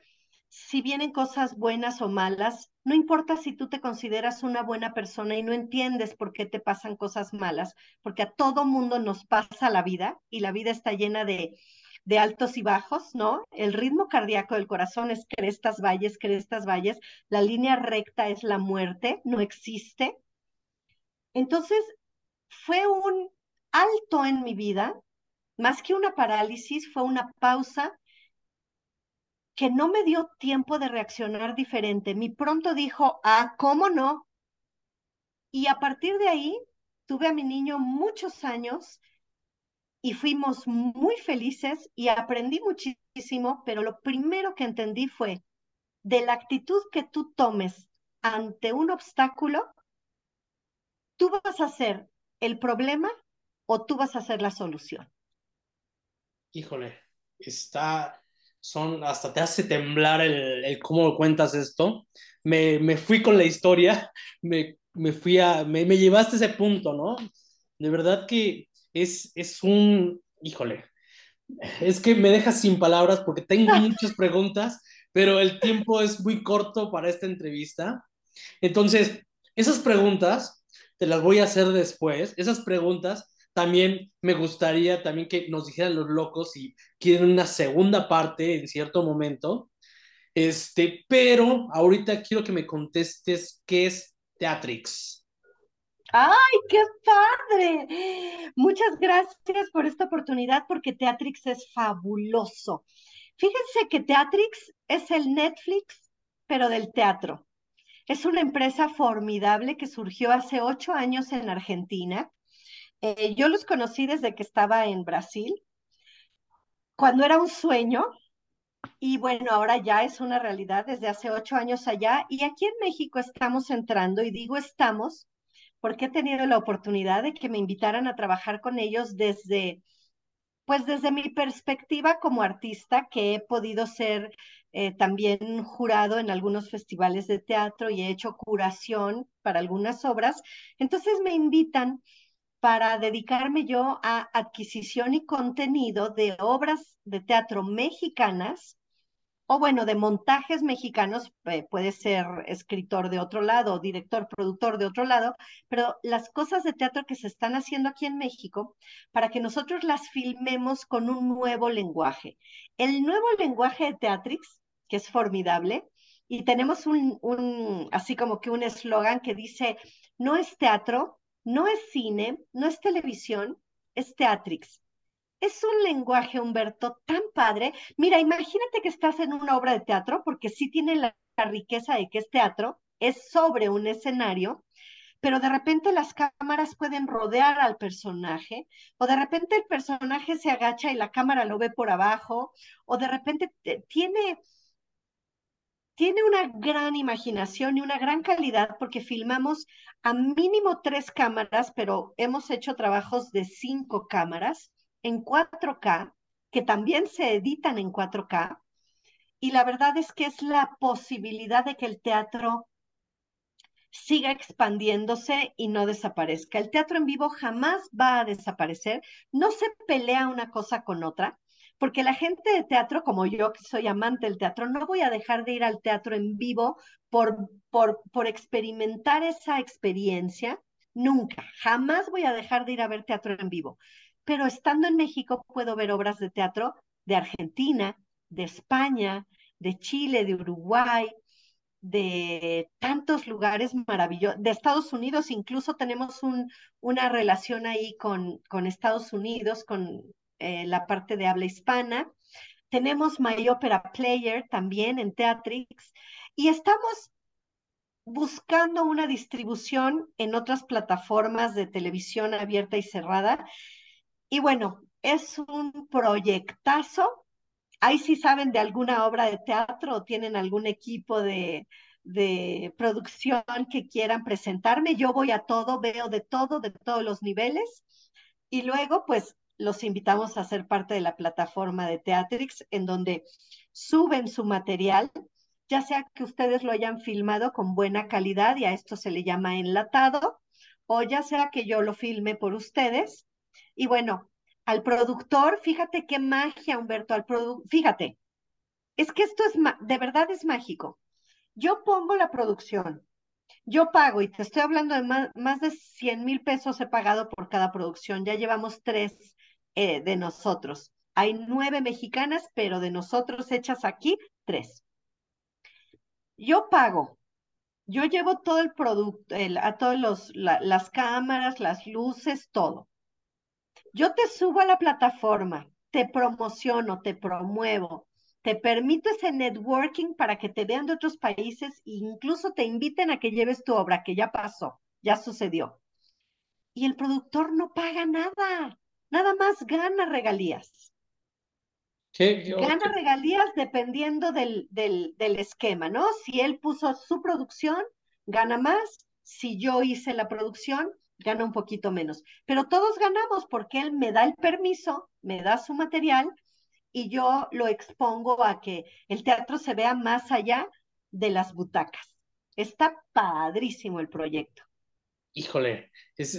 si vienen cosas buenas o malas, no importa si tú te consideras una buena persona y no entiendes por qué te pasan cosas malas, porque a todo mundo nos pasa la vida y la vida está llena de, de altos y bajos, ¿no? El ritmo cardíaco del corazón es crestas, valles, crestas, valles. La línea recta es la muerte, no existe. Entonces, fue un alto en mi vida, más que una parálisis, fue una pausa que no me dio tiempo de reaccionar diferente. Mi pronto dijo, ah, ¿cómo no? Y a partir de ahí, tuve a mi niño muchos años y fuimos muy felices y aprendí muchísimo, pero lo primero que entendí fue, de la actitud que tú tomes ante un obstáculo, tú vas a ser el problema o tú vas a ser la solución. Híjole, está, son, hasta te hace temblar el, el cómo cuentas esto. Me, me, fui con la historia, me, me fui a, me, me, llevaste a ese punto, ¿no? De verdad que es, es un, híjole, es que me dejas sin palabras porque tengo muchas preguntas, pero el tiempo es muy corto para esta entrevista. Entonces, esas preguntas te las voy a hacer después. Esas preguntas también me gustaría también que nos dijeran los locos si quieren una segunda parte en cierto momento. Este, pero ahorita quiero que me contestes qué es Teatrix. ¡Ay, qué padre! Muchas gracias por esta oportunidad porque Teatrix es fabuloso. Fíjense que Teatrix es el Netflix, pero del teatro. Es una empresa formidable que surgió hace ocho años en Argentina eh, yo los conocí desde que estaba en Brasil, cuando era un sueño, y bueno, ahora ya es una realidad desde hace ocho años allá, y aquí en México estamos entrando, y digo estamos, porque he tenido la oportunidad de que me invitaran a trabajar con ellos desde, pues desde mi perspectiva como artista, que he podido ser eh, también jurado en algunos festivales de teatro y he hecho curación para algunas obras, entonces me invitan para dedicarme yo a adquisición y contenido de obras de teatro mexicanas o bueno, de montajes mexicanos, eh, puede ser escritor de otro lado, director, productor de otro lado, pero las cosas de teatro que se están haciendo aquí en México, para que nosotros las filmemos con un nuevo lenguaje. El nuevo lenguaje de Teatrix, que es formidable, y tenemos un, un así como que un eslogan que dice, no es teatro, no es cine, no es televisión, es Teatrix. Es un lenguaje, Humberto, tan padre. Mira, imagínate que estás en una obra de teatro, porque sí tiene la, riqueza de que es teatro, es sobre un escenario, pero de repente las cámaras pueden rodear al personaje, o de repente el personaje se agacha y la cámara lo ve por abajo, o de repente tiene, tiene una gran imaginación y una gran calidad porque filmamos a mínimo tres cámaras, pero hemos hecho trabajos de cinco cámaras en 4K, que también se editan en 4K, y la verdad es que es la posibilidad de que el teatro siga expandiéndose y no desaparezca. El teatro en vivo jamás va a desaparecer, no se pelea una cosa con otra, porque la gente de teatro, como yo que soy amante del teatro, no voy a dejar de ir al teatro en vivo por, por, experimentar esa experiencia, nunca, jamás voy a dejar de ir a ver teatro en vivo. Pero estando en México puedo ver obras de teatro de Argentina, de España, de Chile, de Uruguay, de tantos lugares maravillosos, de Estados Unidos, incluso tenemos un, una relación ahí con, con Estados Unidos, con eh, la parte de habla hispana. Tenemos My Opera Player también en Teatrix y estamos buscando una distribución en otras plataformas de televisión abierta y cerrada y bueno, es un proyectazo. Ahí sí saben de alguna obra de teatro o tienen algún equipo de, de producción que quieran presentarme. Yo voy a todo, veo de todo, de todos los niveles. Y luego, pues, los invitamos a ser parte de la plataforma de Teatrix, en donde suben su material, ya sea que ustedes lo hayan filmado con buena calidad y a esto se le llama enlatado, o ya sea que yo lo filme por ustedes y bueno, al productor, fíjate qué magia, Humberto, al fíjate, es que esto es, de verdad es mágico. Yo pongo la producción, yo pago, y te estoy hablando de más, de 100 mil pesos he pagado por cada producción, ya llevamos tres eh, de nosotros. Hay nueve mexicanas, pero de nosotros hechas aquí, tres. Yo pago, yo llevo todo el producto, a todas las cámaras, las luces, todo. Yo te subo a la plataforma, te promociono, te promuevo, te permito ese networking para que te vean de otros países e incluso te inviten a que lleves tu obra, que ya pasó, ya sucedió. Y el productor no paga nada, nada más gana regalías. Gana regalías dependiendo del, del, del esquema, ¿no? Si él puso su producción, gana más. Si yo hice la producción, gana un poquito menos. Pero todos ganamos porque él me da el permiso, me da su material y yo lo expongo a que el teatro se vea más allá de las butacas. Está padrísimo el proyecto. Híjole, es,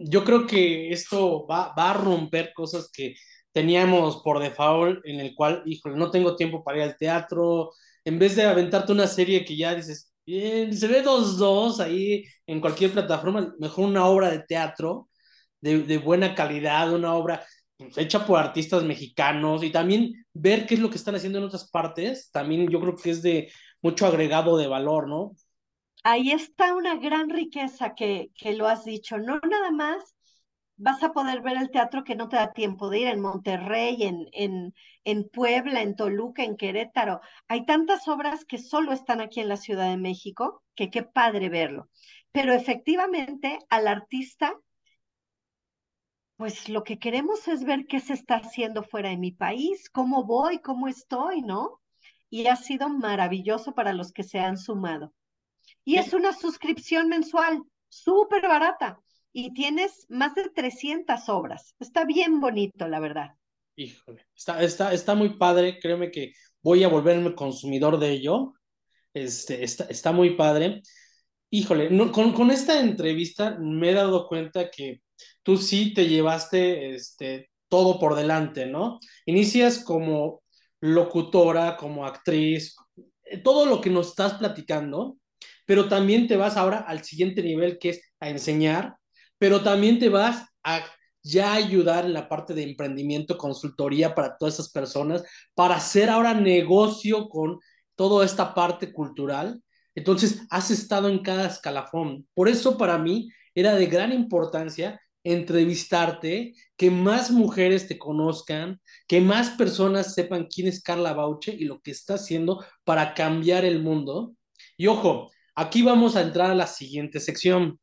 yo creo que esto va, va a romper cosas que teníamos por default, en el cual, híjole, no tengo tiempo para ir al teatro. En vez de aventarte una serie que ya dices, se ve dos, dos ahí en cualquier plataforma, mejor una obra de teatro de, buena calidad, una obra pues, hecha por artistas mexicanos y también ver qué es lo que están haciendo en otras partes, también yo creo que es de mucho agregado de valor, ¿no? Ahí está una gran riqueza que, que lo has dicho, no nada más vas a poder ver el teatro que no te da tiempo de ir en Monterrey, en, en, en Puebla, en Toluca, en Querétaro. Hay tantas obras que solo están aquí en la Ciudad de México, que qué padre verlo. Pero efectivamente al artista, pues lo que queremos es ver qué se está haciendo fuera de mi país, cómo voy, cómo estoy, ¿no? Y ha sido maravilloso para los que se han sumado. Y es una suscripción mensual, súper barata y tienes más de 300 obras. Está bien bonito, la verdad. Híjole, está, está, está muy padre, créeme que voy a volverme consumidor de ello. Este, está, está muy padre. Híjole, con, con, esta entrevista me he dado cuenta que tú sí te llevaste este, todo por delante, ¿no? Inicias como locutora, como actriz, todo lo que nos estás platicando, pero también te vas ahora al siguiente nivel que es a enseñar, pero también te vas a ya ayudar en la parte de emprendimiento, consultoría para todas esas personas, para hacer ahora negocio con toda esta parte cultural. Entonces, has estado en cada escalafón. Por eso para mí era de gran importancia entrevistarte, que más mujeres te conozcan, que más personas sepan quién es Carla Bauche y lo que está haciendo para cambiar el mundo. Y ojo, aquí vamos a entrar a la siguiente sección.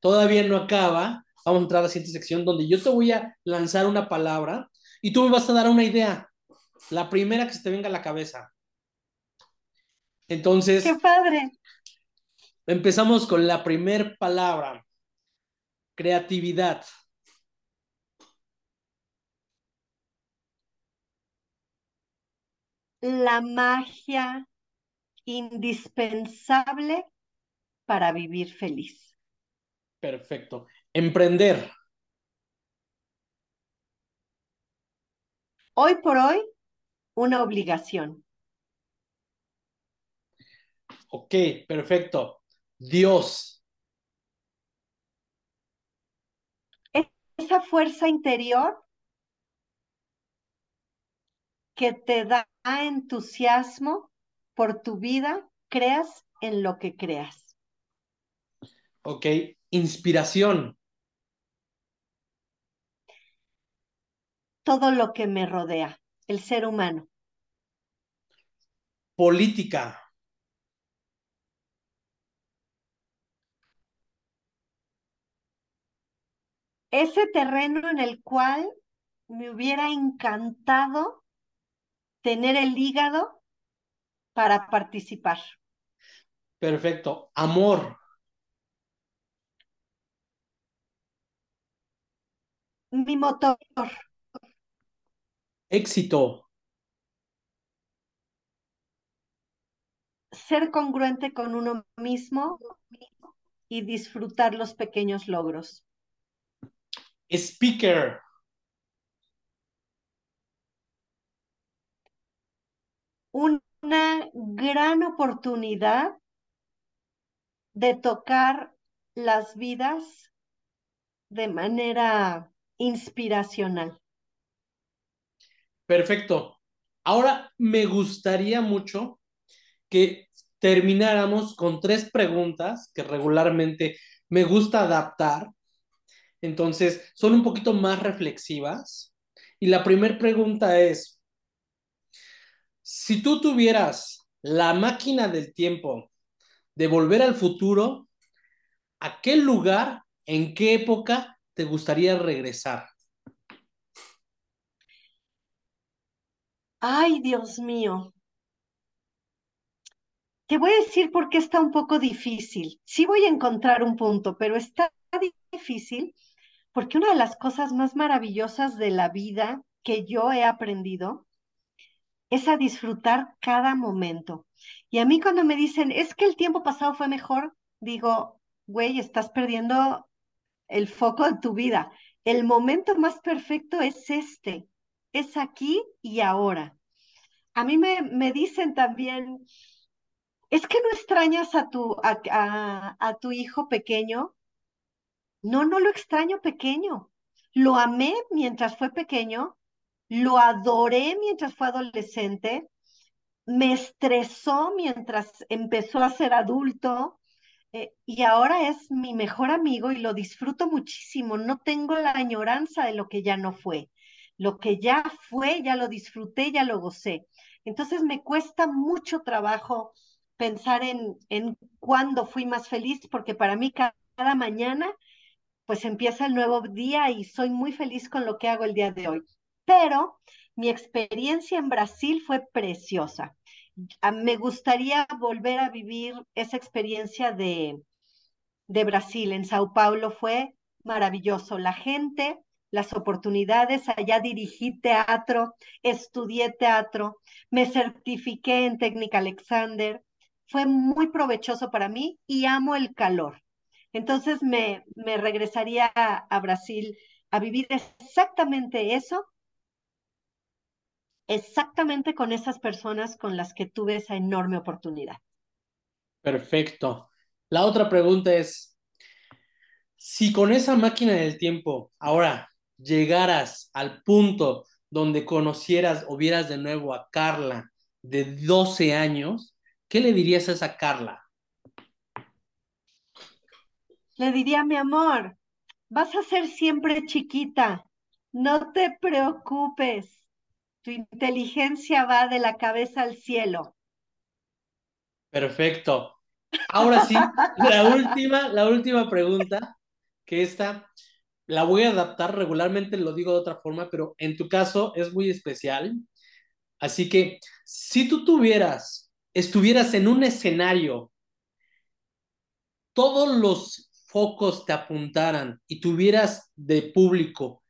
Todavía no acaba, vamos a entrar a la siguiente sección donde yo te voy a lanzar una palabra y tú me vas a dar una idea, la primera que se te venga a la cabeza. Entonces, ¡Qué padre! Empezamos con la primera palabra, creatividad. La magia indispensable para vivir feliz. Perfecto. Emprender. Hoy por hoy, una obligación. Ok, perfecto. Dios. Esa fuerza interior que te da entusiasmo por tu vida, creas en lo que creas. Ok, inspiración. Todo lo que me rodea, el ser humano. Política. Ese terreno en el cual me hubiera encantado tener el hígado para participar. Perfecto. Amor. Mi motor. Éxito. Ser congruente con uno mismo y disfrutar los pequeños logros. Speaker. Una gran oportunidad de tocar las vidas de manera inspiracional. Perfecto. Ahora me gustaría mucho que termináramos con tres preguntas que regularmente me gusta adaptar. Entonces, son un poquito más reflexivas. Y la primera pregunta es, si tú tuvieras la máquina del tiempo de volver al futuro, ¿a qué lugar, en qué época te gustaría regresar? Ay, Dios mío. Te voy a decir por qué está un poco difícil. Sí voy a encontrar un punto, pero está difícil porque una de las cosas más maravillosas de la vida que yo he aprendido es a disfrutar cada momento. Y a mí cuando me dicen, es que el tiempo pasado fue mejor, digo, güey, estás perdiendo el foco de tu vida. El momento más perfecto es este, es aquí y ahora. A mí me, me dicen también, es que no extrañas a tu, a, a, a tu hijo pequeño. No, no lo extraño pequeño. Lo amé mientras fue pequeño, lo adoré mientras fue adolescente, me estresó mientras empezó a ser adulto eh, y ahora es mi mejor amigo y lo disfruto muchísimo. No tengo la añoranza de lo que ya no fue. Lo que ya fue, ya lo disfruté, ya lo gocé. Entonces me cuesta mucho trabajo pensar en, en cuándo fui más feliz, porque para mí cada, cada mañana pues empieza el nuevo día y soy muy feliz con lo que hago el día de hoy. Pero mi experiencia en Brasil fue preciosa. Me gustaría volver a vivir esa experiencia de, de Brasil. En Sao Paulo fue maravilloso. La gente, las oportunidades, allá dirigí teatro, estudié teatro, me certifiqué en técnica Alexander. Fue muy provechoso para mí y amo el calor. Entonces me, me regresaría a, a Brasil a vivir exactamente eso exactamente con esas personas con las que tuve esa enorme oportunidad. Perfecto. La otra pregunta es, si con esa máquina del tiempo ahora llegaras al punto donde conocieras o vieras de nuevo a Carla de 12 años, ¿qué le dirías a esa Carla? Le diría, mi amor, vas a ser siempre chiquita, no te preocupes, tu inteligencia va de la cabeza al cielo. Perfecto. Ahora sí, la última, la última pregunta, que esta la voy a adaptar regularmente, lo digo de otra forma, pero en tu caso es muy especial. Así que si tú tuvieras, estuvieras en un escenario, todos los focos te apuntaran y tuvieras de público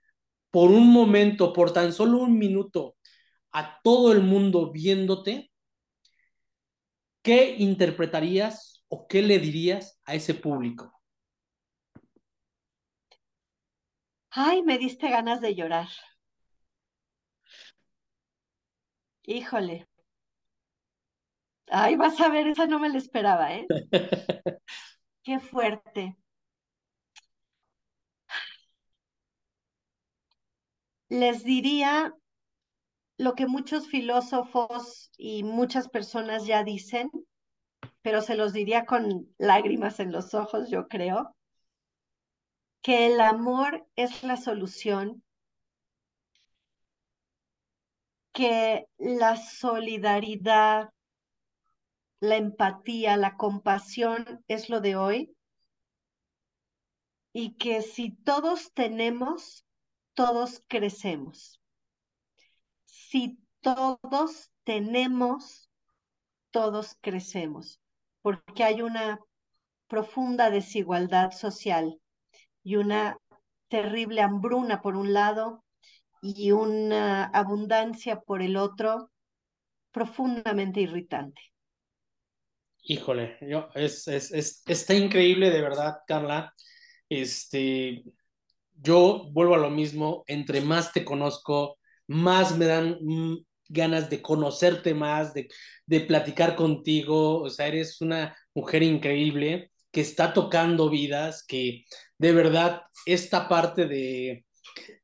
por un momento, por tan solo un minuto, a todo el mundo viéndote, ¿qué interpretarías o qué le dirías a ese público? Ay, me diste ganas de llorar. Híjole. Ay, vas a ver, esa no me la esperaba, ¿eh? Qué fuerte. Les diría lo que muchos filósofos y muchas personas ya dicen, pero se los diría con lágrimas en los ojos, yo creo, que el amor es la solución, que la solidaridad, la empatía, la compasión es lo de hoy y que si todos tenemos, todos crecemos. Si todos tenemos, todos crecemos, porque hay una profunda desigualdad social y una terrible hambruna por un lado y una abundancia por el otro profundamente irritante. Híjole, yo, es, es, es, está increíble de verdad, Carla. Este, yo vuelvo a lo mismo, entre más te conozco, más me dan mm, ganas de conocerte más, de, de platicar contigo, o sea, eres una mujer increíble que está tocando vidas, que de verdad esta parte de,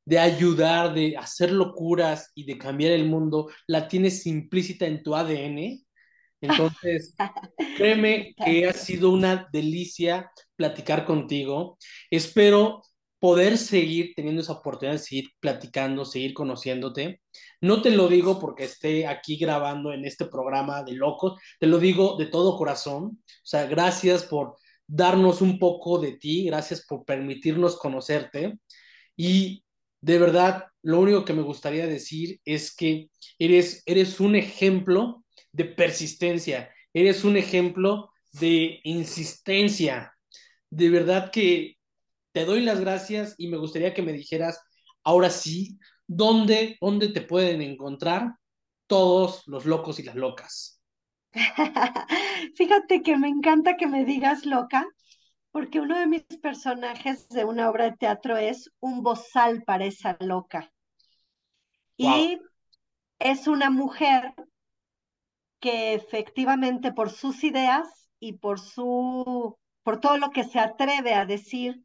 de ayudar, de hacer locuras y de cambiar el mundo, la tienes implícita en tu ADN. Entonces, créeme que ha sido una delicia platicar contigo. Espero poder seguir teniendo esa oportunidad de seguir platicando, seguir conociéndote. No te lo digo porque esté aquí grabando en este programa de locos, te lo digo de todo corazón. O sea, gracias por darnos un poco de ti, gracias por permitirnos conocerte. Y de verdad, lo único que me gustaría decir es que eres, eres un ejemplo de persistencia, eres un ejemplo de insistencia. De verdad que te doy las gracias y me gustaría que me dijeras, ahora sí, ¿dónde, dónde te pueden encontrar todos los locos y las locas? Fíjate que me encanta que me digas loca, porque uno de mis personajes de una obra de teatro es un bozal para esa loca. Y es una mujer que efectivamente por sus ideas y por su por todo lo que se atreve a decir,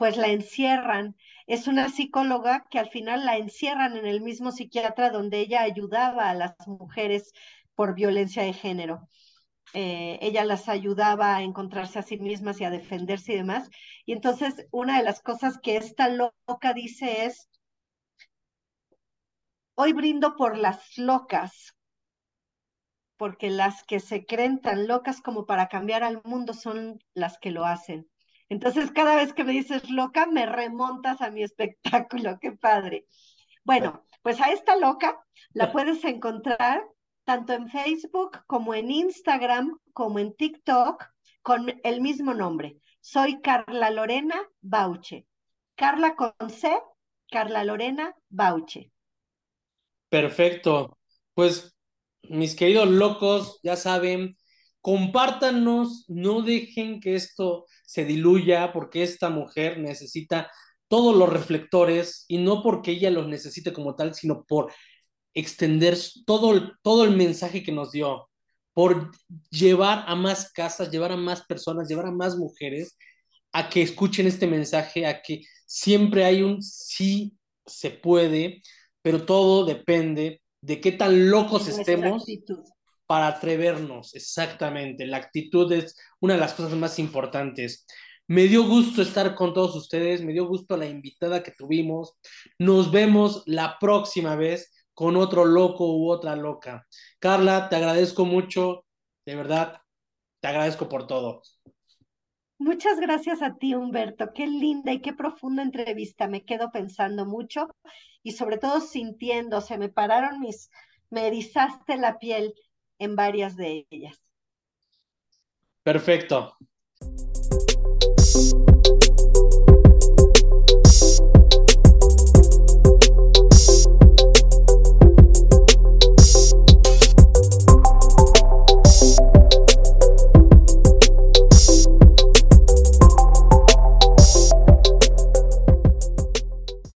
pues la encierran. Es una psicóloga que al final la encierran en el mismo psiquiatra donde ella ayudaba a las mujeres por violencia de género. Eh, ella las ayudaba a encontrarse a sí mismas y a defenderse y demás. Y entonces una de las cosas que esta loca dice es, hoy brindo por las locas, porque las que se creen tan locas como para cambiar al mundo son las que lo hacen. Entonces, cada vez que me dices loca, me remontas a mi espectáculo. Qué padre. Bueno, pues a esta loca la puedes encontrar tanto en Facebook como en Instagram, como en TikTok, con el mismo nombre. Soy Carla Lorena Bauche. Carla con C, Carla Lorena Bauche. Perfecto. Pues, mis queridos locos, ya saben, compártanos, no dejen que esto se diluya porque esta mujer necesita todos los reflectores y no porque ella los necesite como tal, sino por extender todo el, todo el mensaje que nos dio, por llevar a más casas, llevar a más personas, llevar a más mujeres a que escuchen este mensaje, a que siempre hay un sí se puede, pero todo depende de qué tan locos estemos para atrevernos, exactamente. La actitud es una de las cosas más importantes. Me dio gusto estar con todos ustedes, me dio gusto la invitada que tuvimos. Nos vemos la próxima vez con otro loco u otra loca. Carla, te agradezco mucho, de verdad, te agradezco por todo. Muchas gracias a ti, Humberto. Qué linda y qué profunda entrevista. Me quedo pensando mucho y sobre todo sintiendo, se me pararon mis, me erizaste la piel en varias de ellas. Perfecto.